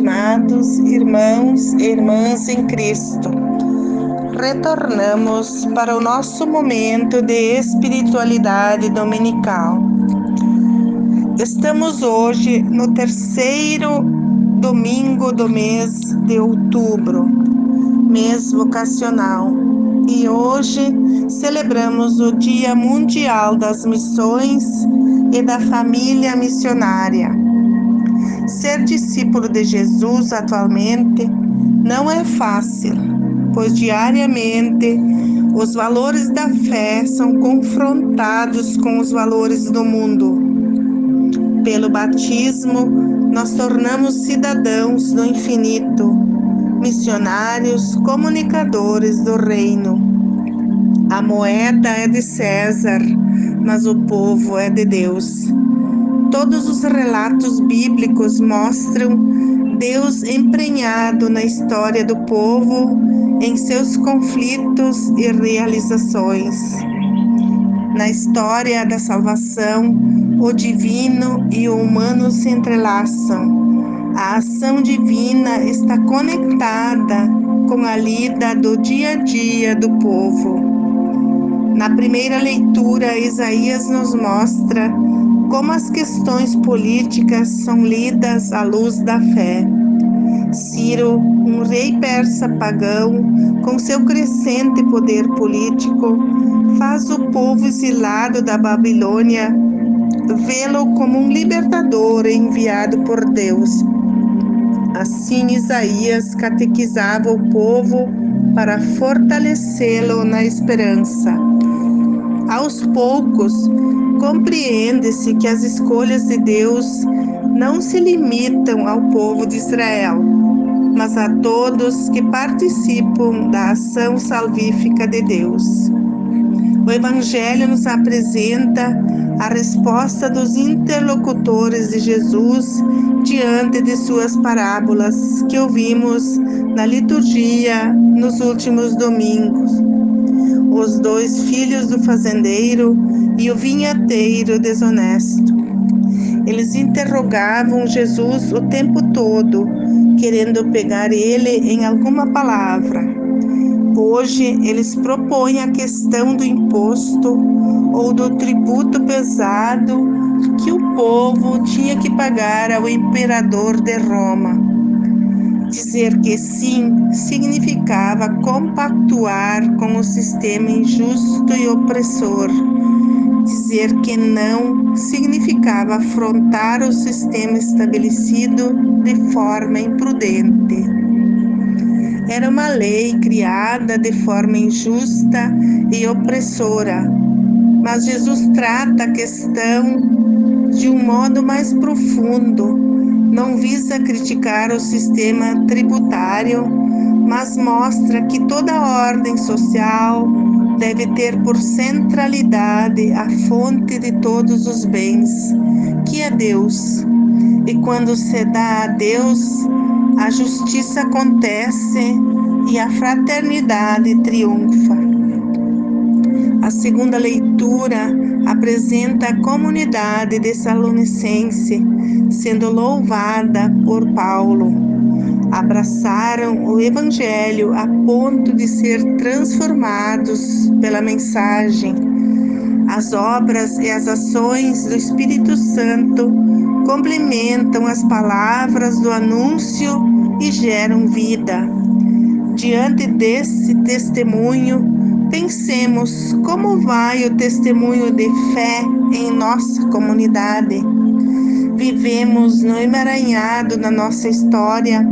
estimados irmãos e irmãs em Cristo. Retornamos para o nosso momento de espiritualidade dominical. Estamos hoje no terceiro domingo do mês de outubro, mês vocacional, e hoje celebramos o Dia Mundial das Missões e da Família Missionária. Ser discípulo de Jesus atualmente não é fácil, pois diariamente os valores da fé são confrontados com os valores do mundo. Pelo batismo, nós tornamos cidadãos do infinito, missionários, comunicadores do reino. A moeda é de César, mas o povo é de Deus. Todos os relatos bíblicos mostram Deus emprenhado na história do povo, em seus conflitos e realizações. Na história da salvação, o divino e o humano se entrelaçam. A ação divina está conectada com a lida do dia a dia do povo. Na primeira leitura, Isaías nos mostra como as questões políticas são lidas à luz da fé. Ciro, um rei persa pagão, com seu crescente poder político, faz o povo exilado da Babilônia vê-lo como um libertador enviado por Deus. Assim, Isaías catequizava o povo para fortalecê-lo na esperança. Aos poucos, compreende-se que as escolhas de Deus não se limitam ao povo de Israel, mas a todos que participam da ação salvífica de Deus. O Evangelho nos apresenta a resposta dos interlocutores de Jesus diante de suas parábolas que ouvimos na liturgia nos últimos domingos. Os dois filhos do fazendeiro e o vinhateiro desonesto. Eles interrogavam Jesus o tempo todo, querendo pegar ele em alguma palavra. Hoje eles propõem a questão do imposto ou do tributo pesado que o povo tinha que pagar ao imperador de Roma. Dizer que sim significava compactuar com o sistema injusto e opressor Dizer que não significava afrontar o sistema estabelecido de forma imprudente. Era uma lei criada de forma injusta e opressora, mas Jesus trata a questão de um modo mais profundo. Não visa criticar o sistema tributário, mas mostra que toda ordem social, deve ter por centralidade a fonte de todos os bens, que é Deus. E quando se dá a Deus, a justiça acontece e a fraternidade triunfa. A segunda leitura apresenta a comunidade de Salonicense sendo louvada por Paulo abraçaram o Evangelho a ponto de ser transformados pela mensagem. As obras e as ações do Espírito Santo complementam as palavras do anúncio e geram vida. Diante desse testemunho, pensemos como vai o testemunho de fé em nossa comunidade. Vivemos no emaranhado da nossa história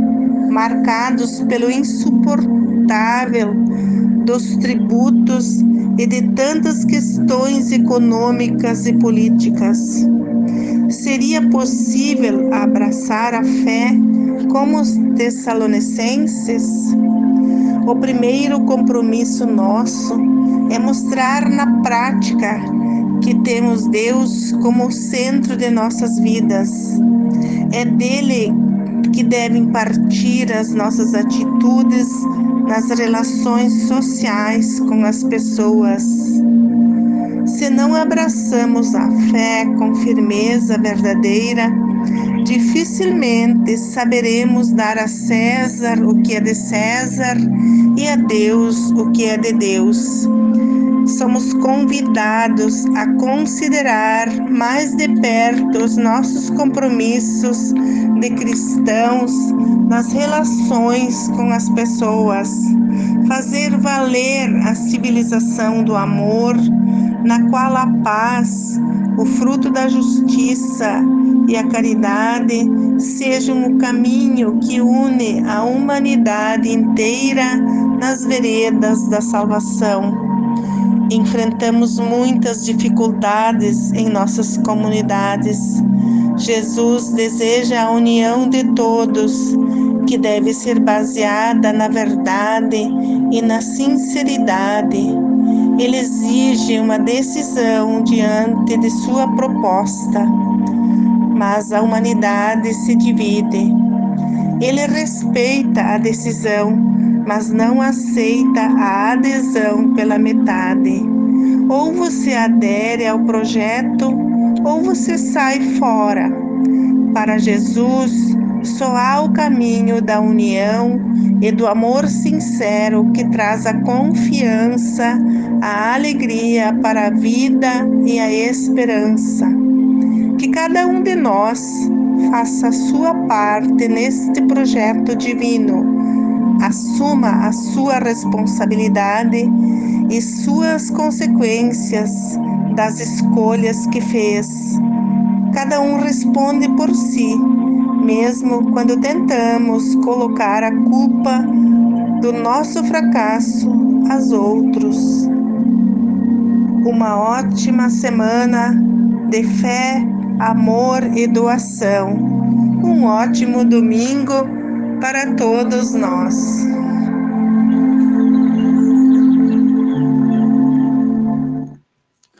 marcados pelo insuportável dos tributos e de tantas questões econômicas e políticas. Seria possível abraçar a fé como os tessalonicenses? O primeiro compromisso nosso é mostrar na prática que temos Deus como centro de nossas vidas. É dele que devem partir as nossas atitudes nas relações sociais com as pessoas. Se não abraçamos a fé com firmeza verdadeira, dificilmente saberemos dar a César o que é de César e a Deus o que é de Deus. Somos convidados a considerar mais de perto os nossos compromissos de cristãos nas relações com as pessoas, fazer valer a civilização do amor, na qual a paz, o fruto da justiça e a caridade sejam o caminho que une a humanidade inteira nas veredas da salvação. Enfrentamos muitas dificuldades em nossas comunidades. Jesus deseja a união de todos, que deve ser baseada na verdade e na sinceridade. Ele exige uma decisão diante de sua proposta mas a humanidade se divide. Ele respeita a decisão, mas não aceita a adesão pela metade. Ou você adere ao projeto, ou você sai fora. Para Jesus, só há o caminho da união e do amor sincero que traz a confiança, a alegria para a vida e a esperança que cada um de nós faça a sua parte neste projeto divino, assuma a sua responsabilidade e suas consequências das escolhas que fez. Cada um responde por si, mesmo quando tentamos colocar a culpa do nosso fracasso aos outros. Uma ótima semana de fé amor e doação. Um ótimo domingo para todos nós.